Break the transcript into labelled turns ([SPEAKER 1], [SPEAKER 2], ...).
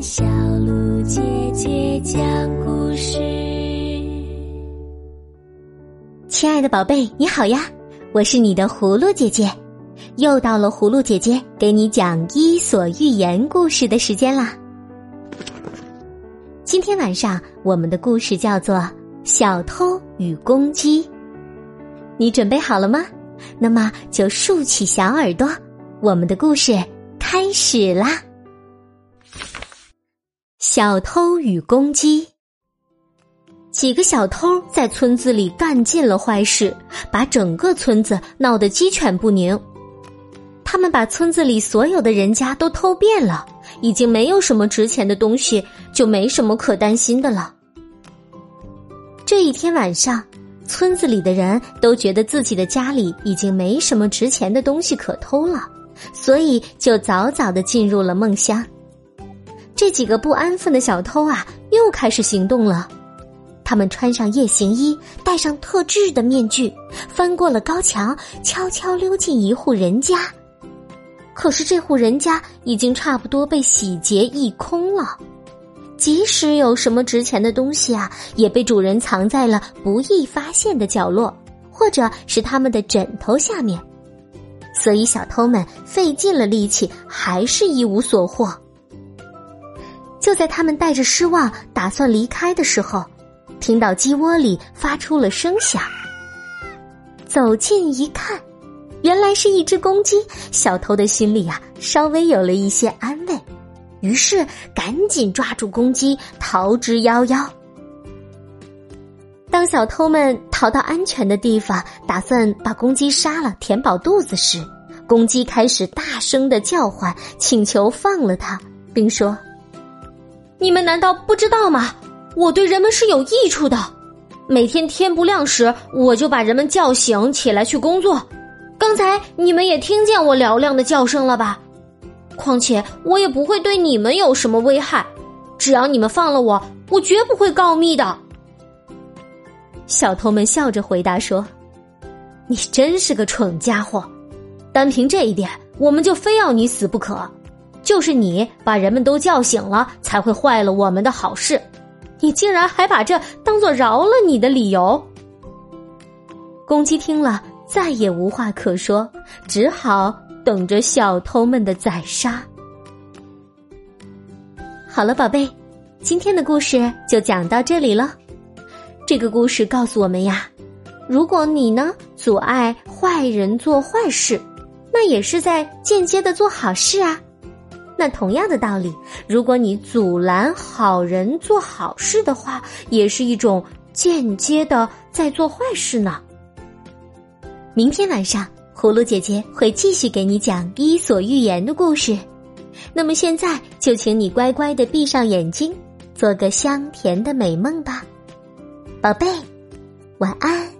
[SPEAKER 1] 小鹿姐姐讲故事。
[SPEAKER 2] 亲爱的宝贝，你好呀！我是你的葫芦姐姐，又到了葫芦姐姐给你讲《伊索寓言》故事的时间啦。今天晚上我们的故事叫做《小偷与公鸡》，你准备好了吗？那么就竖起小耳朵，我们的故事开始啦！小偷与公鸡。几个小偷在村子里干尽了坏事，把整个村子闹得鸡犬不宁。他们把村子里所有的人家都偷遍了，已经没有什么值钱的东西，就没什么可担心的了。这一天晚上，村子里的人都觉得自己的家里已经没什么值钱的东西可偷了，所以就早早的进入了梦乡。这几个不安分的小偷啊，又开始行动了。他们穿上夜行衣，戴上特制的面具，翻过了高墙，悄悄溜进一户人家。可是这户人家已经差不多被洗劫一空了，即使有什么值钱的东西啊，也被主人藏在了不易发现的角落，或者是他们的枕头下面。所以小偷们费尽了力气，还是一无所获。就在他们带着失望打算离开的时候，听到鸡窝里发出了声响。走近一看，原来是一只公鸡。小偷的心里啊，稍微有了一些安慰，于是赶紧抓住公鸡逃之夭夭。当小偷们逃到安全的地方，打算把公鸡杀了填饱肚子时，公鸡开始大声的叫唤，请求放了它，并说。你们难道不知道吗？我对人们是有益处的。每天天不亮时，我就把人们叫醒起来去工作。刚才你们也听见我嘹亮的叫声了吧？况且我也不会对你们有什么危害。只要你们放了我，我绝不会告密的。小偷们笑着回答说：“你真是个蠢家伙！单凭这一点，我们就非要你死不可。”就是你把人们都叫醒了，才会坏了我们的好事。你竟然还把这当做饶了你的理由。公鸡听了，再也无话可说，只好等着小偷们的宰杀。好了，宝贝，今天的故事就讲到这里了。这个故事告诉我们呀，如果你呢阻碍坏人做坏事，那也是在间接的做好事啊。那同样的道理，如果你阻拦好人做好事的话，也是一种间接的在做坏事呢。明天晚上，葫芦姐姐会继续给你讲《伊索寓言》的故事。那么现在就请你乖乖的闭上眼睛，做个香甜的美梦吧，宝贝，晚安。